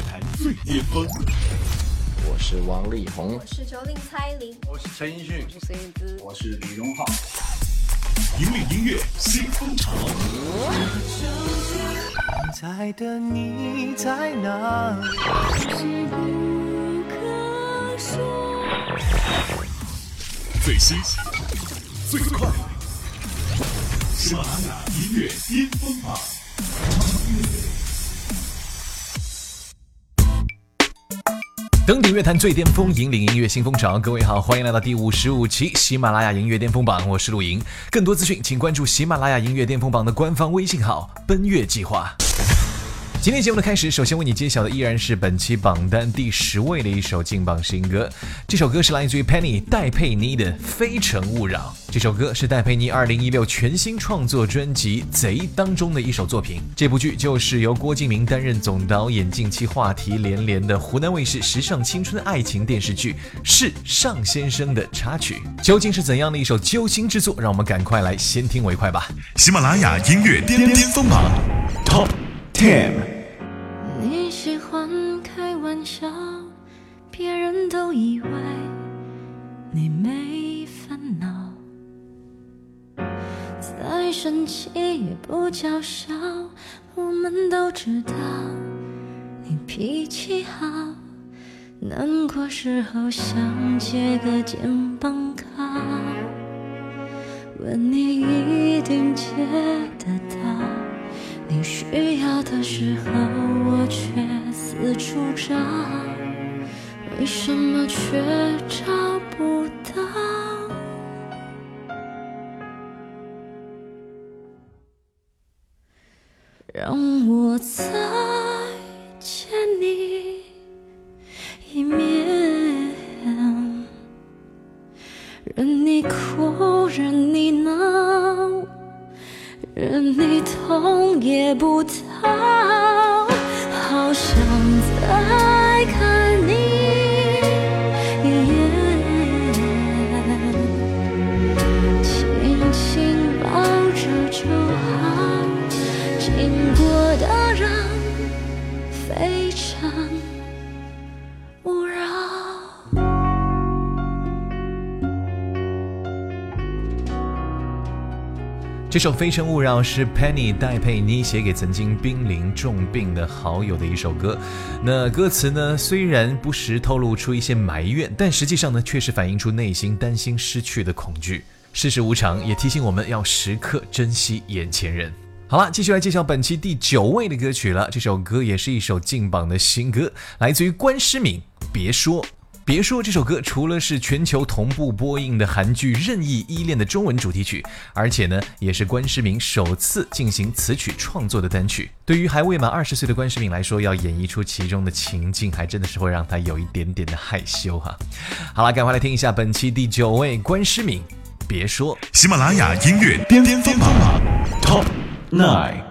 乐坛最巅峰。我是王力宏，我是九令蔡依林，我是陈奕迅，我是孙燕姿，我是李荣浩。引领音乐新风潮。现在的你在哪里？最新最快，喜马拉雅音乐巅峰榜。登顶乐坛最巅峰，引领音乐新风潮。各位好，欢迎来到第五十五期喜马拉雅音乐巅峰榜，我是陆莹。更多资讯，请关注喜马拉雅音乐巅峰榜的官方微信号“奔月计划”。今天节目的开始，首先为你揭晓的依然是本期榜单第十位的一首劲榜新歌。这首歌是来自于 Penny 戴佩妮的《非诚勿扰》。这首歌是戴佩妮2016全新创作专辑《贼》当中的一首作品。这部剧就是由郭敬明担任总导演，近期话题连连的湖南卫视时尚青春爱情电视剧《是尚先生》的插曲。究竟是怎样的一首揪心之作？让我们赶快来先听为快吧。喜马拉雅音乐巅巅峰榜 Top 你喜欢开玩笑，别人都以为你没烦恼，再生气也不叫嚣。我们都知道你脾气好，难过时候想借个肩膀靠，问你一定借。需要的时候，我却四处找，为什么却找不到？首《非诚勿扰》是 Penny 戴佩妮写给曾经濒临重病的好友的一首歌。那歌词呢，虽然不时透露出一些埋怨，但实际上呢，却是反映出内心担心失去的恐惧。世事无常，也提醒我们要时刻珍惜眼前人。好了，继续来介绍本期第九位的歌曲了。这首歌也是一首劲榜的新歌，来自于关诗敏。别说。别说这首歌除了是全球同步播映的韩剧《任意依恋》的中文主题曲，而且呢，也是关诗敏首次进行词曲创作的单曲。对于还未满二十岁的关诗敏来说，要演绎出其中的情境，还真的是会让她有一点点的害羞哈。好了，赶快来听一下本期第九位关诗敏。别说，喜马拉雅音乐巅巅峰榜 Top Nine。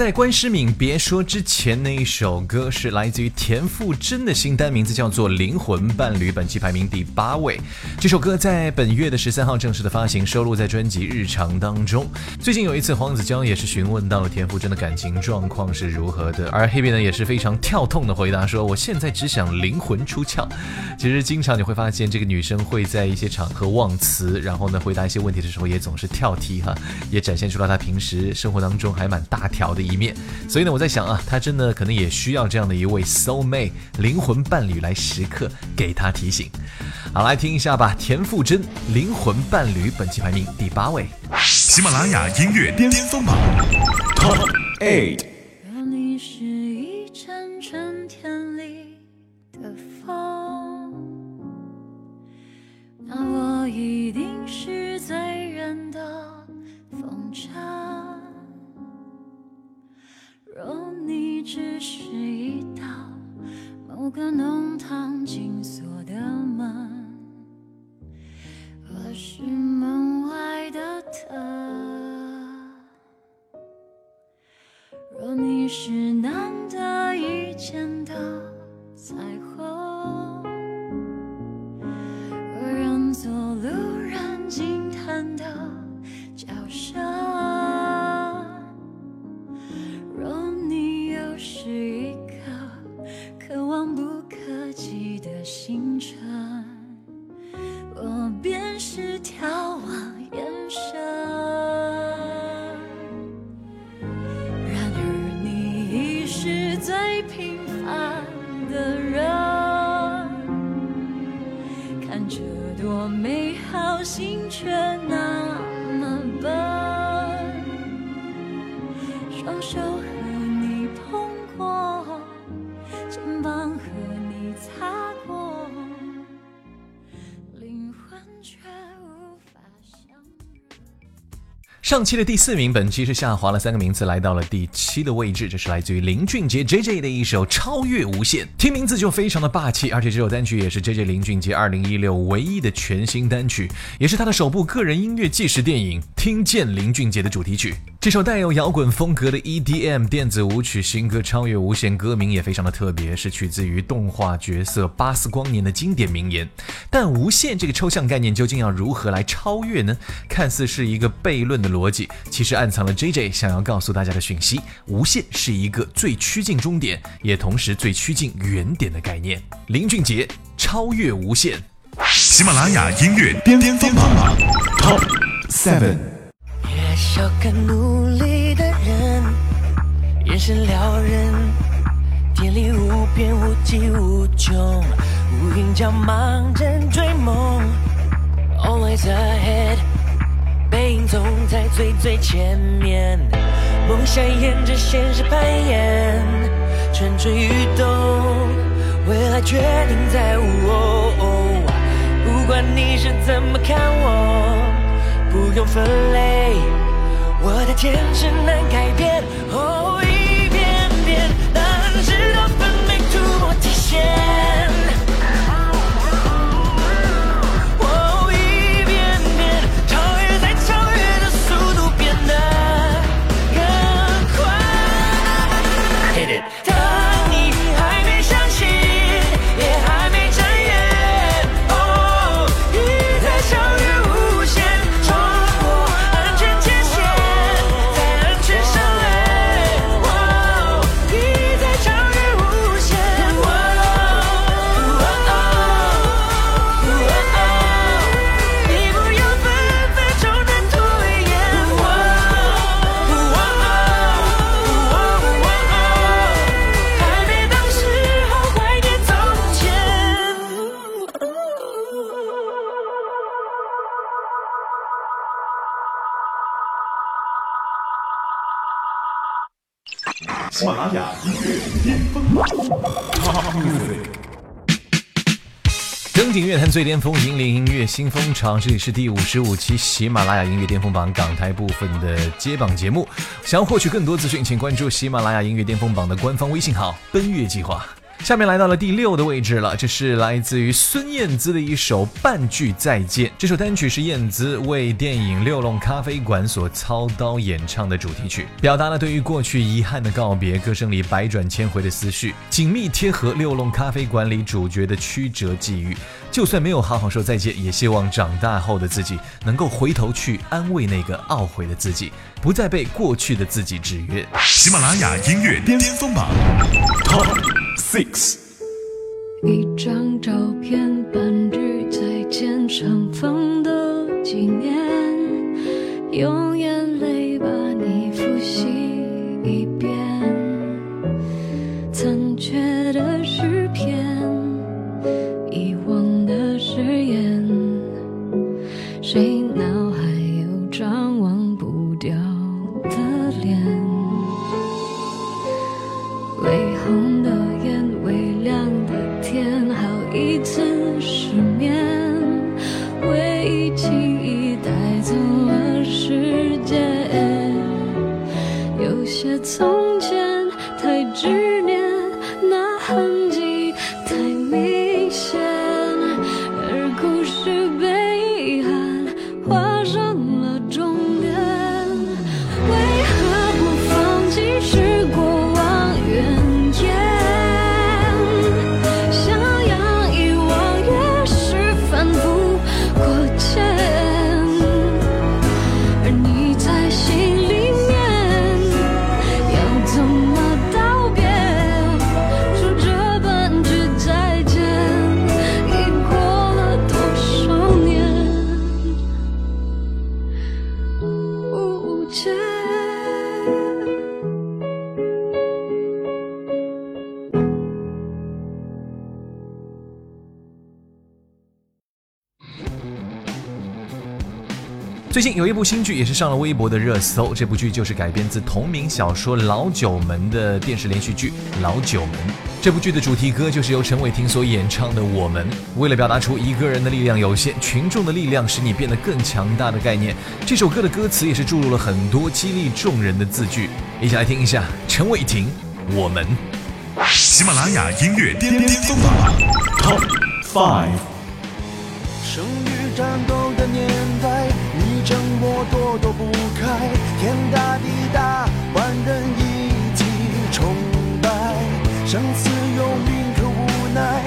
在关诗敏别说之前那一首歌是来自于田馥甄的新单，名字叫做《灵魂伴侣》，本期排名第八位。这首歌在本月的十三号正式的发行，收录在专辑《日常》当中。最近有一次，黄子佼也是询问到了田馥甄的感情状况是如何的，而 Hebe 呢也是非常跳痛的回答说：“我现在只想灵魂出窍。”其实经常你会发现，这个女生会在一些场合忘词，然后呢回答一些问题的时候也总是跳题哈，也展现出了她平时生活当中还蛮大条的一一面。所以呢，我在想啊，他真的可能也需要这样的一位 soul mate 灵魂伴侣来时刻给他提醒。好，来听一下吧，田馥甄《灵魂伴侣》本期排名第八位。喜马拉雅音乐巅峰榜 Top Eight。上期的第四名，本期是下滑了三个名次，来到了第七的位置。这是来自于林俊杰 J J 的一首《超越无限》，听名字就非常的霸气，而且这首单曲也是 J J 林俊杰二零一六唯一的全新单曲，也是他的首部个人音乐纪实电影《听见林俊杰》的主题曲。这首带有摇滚风格的 EDM 电子舞曲新歌《超越无限》，歌名也非常的特别，是取自于动画角色巴斯光年的经典名言。但无限这个抽象概念究竟要如何来超越呢？看似是一个悖论的逻辑，其实暗藏了 JJ 想要告诉大家的讯息：无限是一个最趋近终点，也同时最趋近原点的概念。林俊杰《超越无限》。喜马拉雅音乐巅峰榜 Top Seven。越笑更努力的人，眼神撩人，天里无边无际无穷，乌云将盲人追梦，Always ahead，背影总在最最前面，梦想沿着现实攀岩，蠢蠢欲动，未来决定在我。不管你是怎么看我。不用分类，我的天真难改变。哦，喜马拉雅音乐巅峰。登顶乐坛最巅峰，引领音乐新风潮。这里是第五十五期喜马拉雅音乐巅峰榜港台部分的接榜节目。想要获取更多资讯，请关注喜马拉雅音乐巅峰榜的官方微信号“奔月计划”。下面来到了第六的位置了，这是来自于孙燕姿的一首《半句再见》。这首单曲是燕姿为电影《六弄咖啡馆》所操刀演唱的主题曲，表达了对于过去遗憾的告别。歌声里百转千回的思绪，紧密贴合《六弄咖啡馆》里主角的曲折际遇。就算没有好好说再见，也希望长大后的自己能够回头去安慰那个懊悔的自己，不再被过去的自己制约。喜马拉雅音乐巅峰榜 Top Six。一张照片，半句再见，相逢的纪念，用最近有一部新剧也是上了微博的热搜，这部剧就是改编自同名小说《老九门》的电视连续剧《老九门》。这部剧的主题歌就是由陈伟霆所演唱的《我们》。为了表达出一个人的力量有限，群众的力量使你变得更强大的概念，这首歌的歌词也是注入了很多激励众人的字句。一起来听一下陈伟霆《我们》。喜马拉雅音乐巅巅峰榜 Top Five。生于战斗的年代，你争我躲躲不开，天大地大，万人一起崇拜，生死有命可无奈，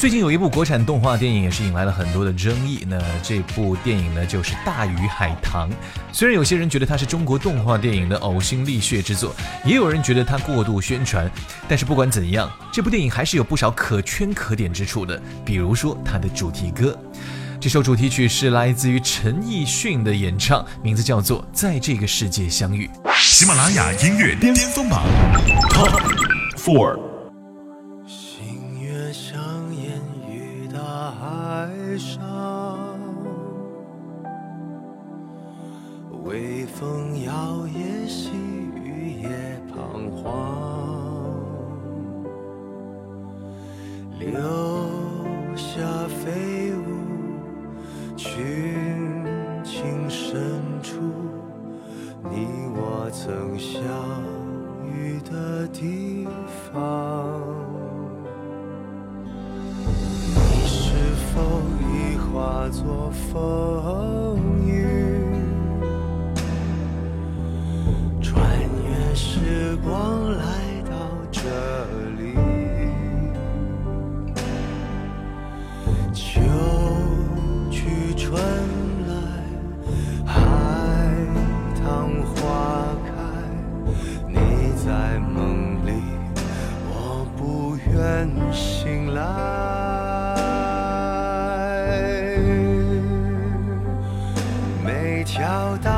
最近有一部国产动画电影也是引来了很多的争议。那这部电影呢，就是《大鱼海棠》。虽然有些人觉得它是中国动画电影的呕心沥血之作，也有人觉得它过度宣传，但是不管怎样，这部电影还是有不少可圈可点之处的。比如说它的主题歌，这首主题曲是来自于陈奕迅的演唱，名字叫做《在这个世界相遇》。喜马拉雅音乐巅峰榜 Top Four。风摇曳人醒来。每条大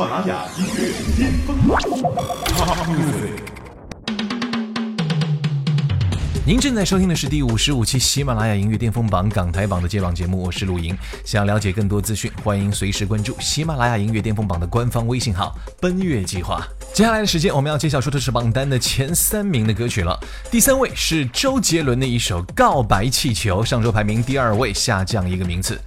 喜马拉雅音乐巅峰。您正在收听的是第五十五期喜马拉雅音乐巅峰榜港台榜的揭榜节目，我是陆莹。想了解更多资讯，欢迎随时关注喜马拉雅音乐巅峰榜的官方微信号“奔月计划”。接下来的时间，我们要揭晓出的是榜单的前三名的歌曲了。第三位是周杰伦的一首《告白气球》，上周排名第二位，下降一个名次。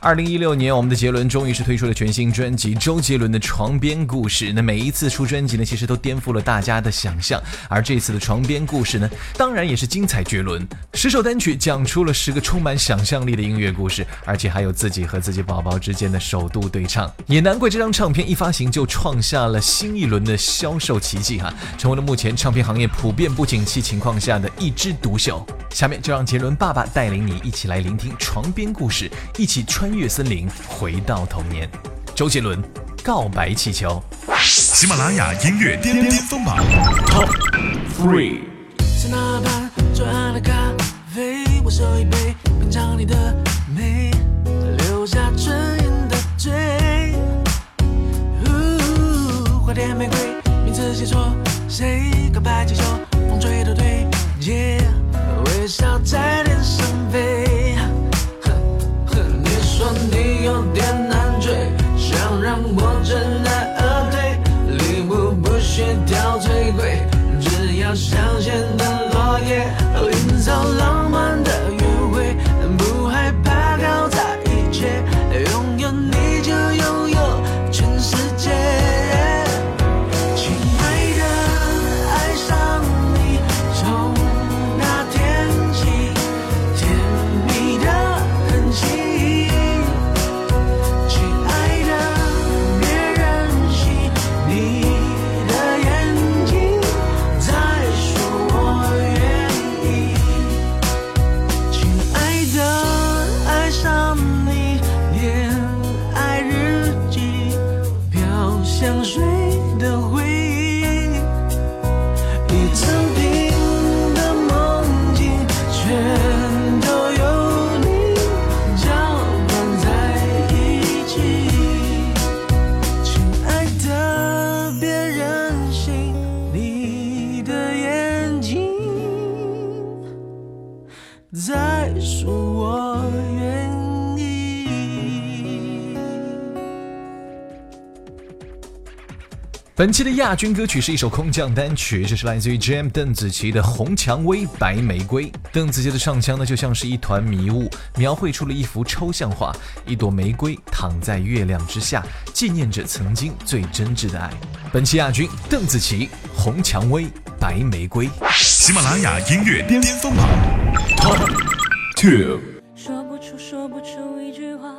二零一六年，我们的杰伦终于是推出了全新专辑《周杰伦的床边故事》。那每一次出专辑呢，其实都颠覆了大家的想象。而这次的《床边故事》呢，当然也是今彩绝伦。十首单曲讲出了十个充满想象力的音乐故事，而且还有自己和自己宝宝之间的首度对唱。也难怪这张唱片一发行就创下了新一轮的销售奇迹哈，成为了目前唱片行业普遍不景气情况下的一枝独秀。下面就让杰伦爸爸带领你一起来聆听《床边故事》，一起穿越森林，回到童年。周杰伦《告白气球》。喜马拉雅音乐巅巅峰榜 Top Three。在那盘最暗的咖啡，我手一杯，品尝你的美，留下唇印的嘴。呜花店玫瑰，名字写错，谁告白气球，风吹都对，耶，微笑在脸上飞。你说你有点难追，想让我知难而退，礼物不需挑最贵，只要香榭本期的亚军歌曲是一首空降单曲，这是来自于 Jam 邓紫棋的《红蔷薇白玫瑰》。邓紫棋的唱腔呢，就像是一团迷雾，描绘出了一幅抽象画：一朵玫瑰躺在月亮之下，纪念着曾经最真挚的爱。本期亚军，邓紫棋《红蔷薇白玫瑰》。喜马拉雅音乐巅峰榜 Top Two。说不出，说不出一句话，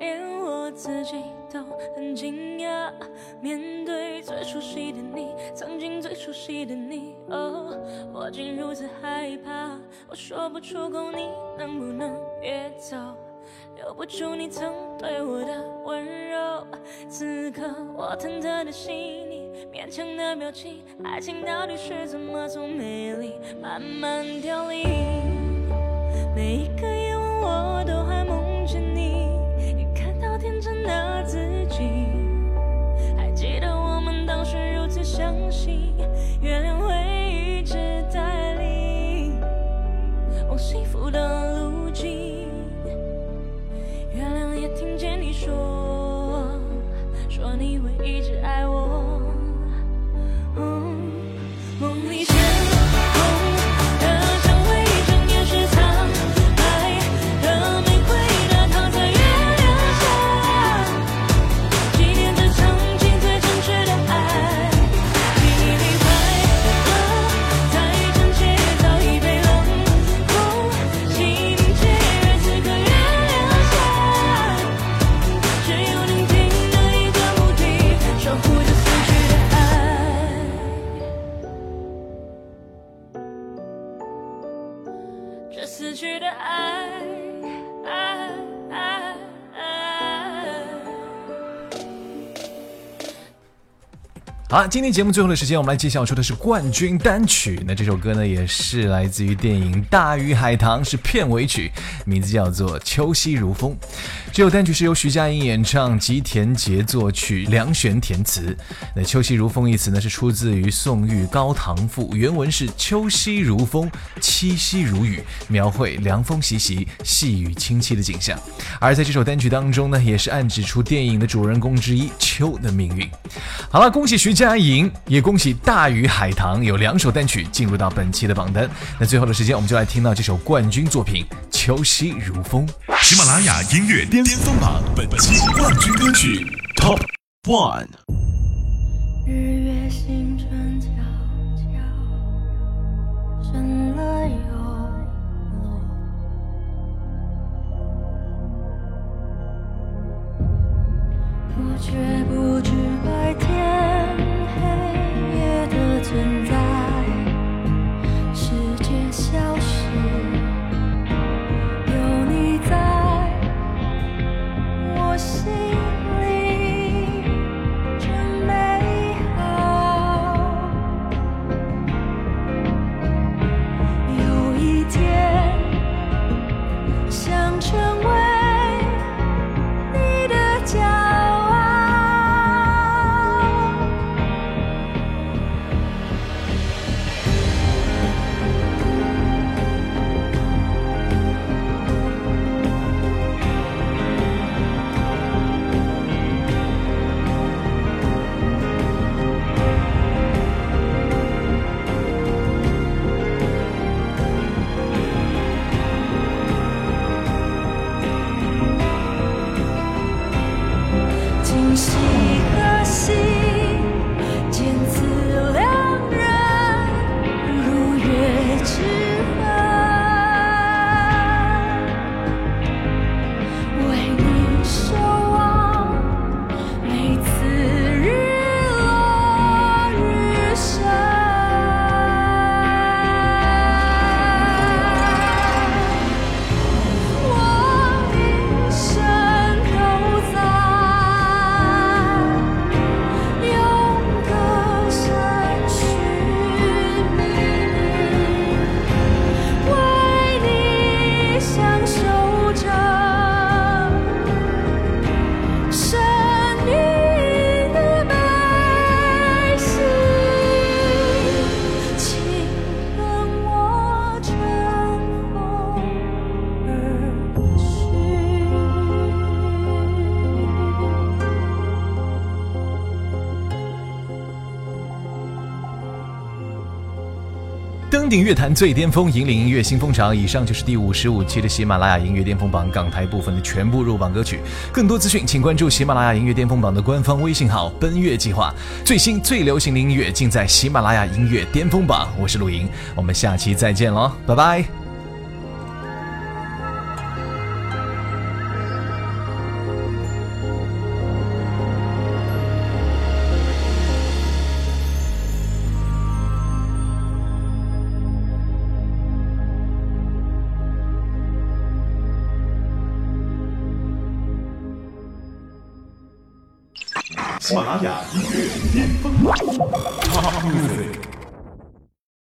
连我自己都很惊讶。面对最熟悉的你，曾经最熟悉的你，哦，我竟如此害怕。我说不出口，你能不能别走？留不住你曾对我的温柔。此刻我忐忑的心里，勉强的表情，爱情到底是怎么从美丽慢慢凋零？每一个夜晚，我都还梦，那自己。还记得我们当时如此相信，月亮会一直带领往幸福的路好，今天节目最后的时间，我们来揭晓出的是冠军单曲。那这首歌呢，也是来自于电影《大鱼海棠》，是片尾曲，名字叫做《秋夕如风》。这首单曲是由徐佳莹演唱，吉田杰作曲，梁璇填词。那“秋夕如风”一词呢，是出自于宋玉《高唐赋》，原文是“秋夕如风，七夕如雨”，描绘凉风习习、细雨清凄的景象。而在这首单曲当中呢，也是暗指出电影的主人公之一秋的命运。好了，恭喜徐佳莹，也恭喜大鱼海棠有两首单曲进入到本期的榜单。那最后的时间，我们就来听到这首冠军作品《秋夕如风》。喜马拉雅音乐巅峰榜本期冠军歌曲 Top One。日月星辰悄悄升了又落，我却不知白天登顶乐坛最巅峰，引领音乐新风潮。以上就是第五十五期的喜马拉雅音乐巅峰榜港台部分的全部入榜歌曲。更多资讯，请关注喜马拉雅音乐巅峰榜的官方微信号“奔月计划”。最新最流行的音乐尽在喜马拉雅音乐巅峰榜。我是陆莹，我们下期再见喽，拜拜。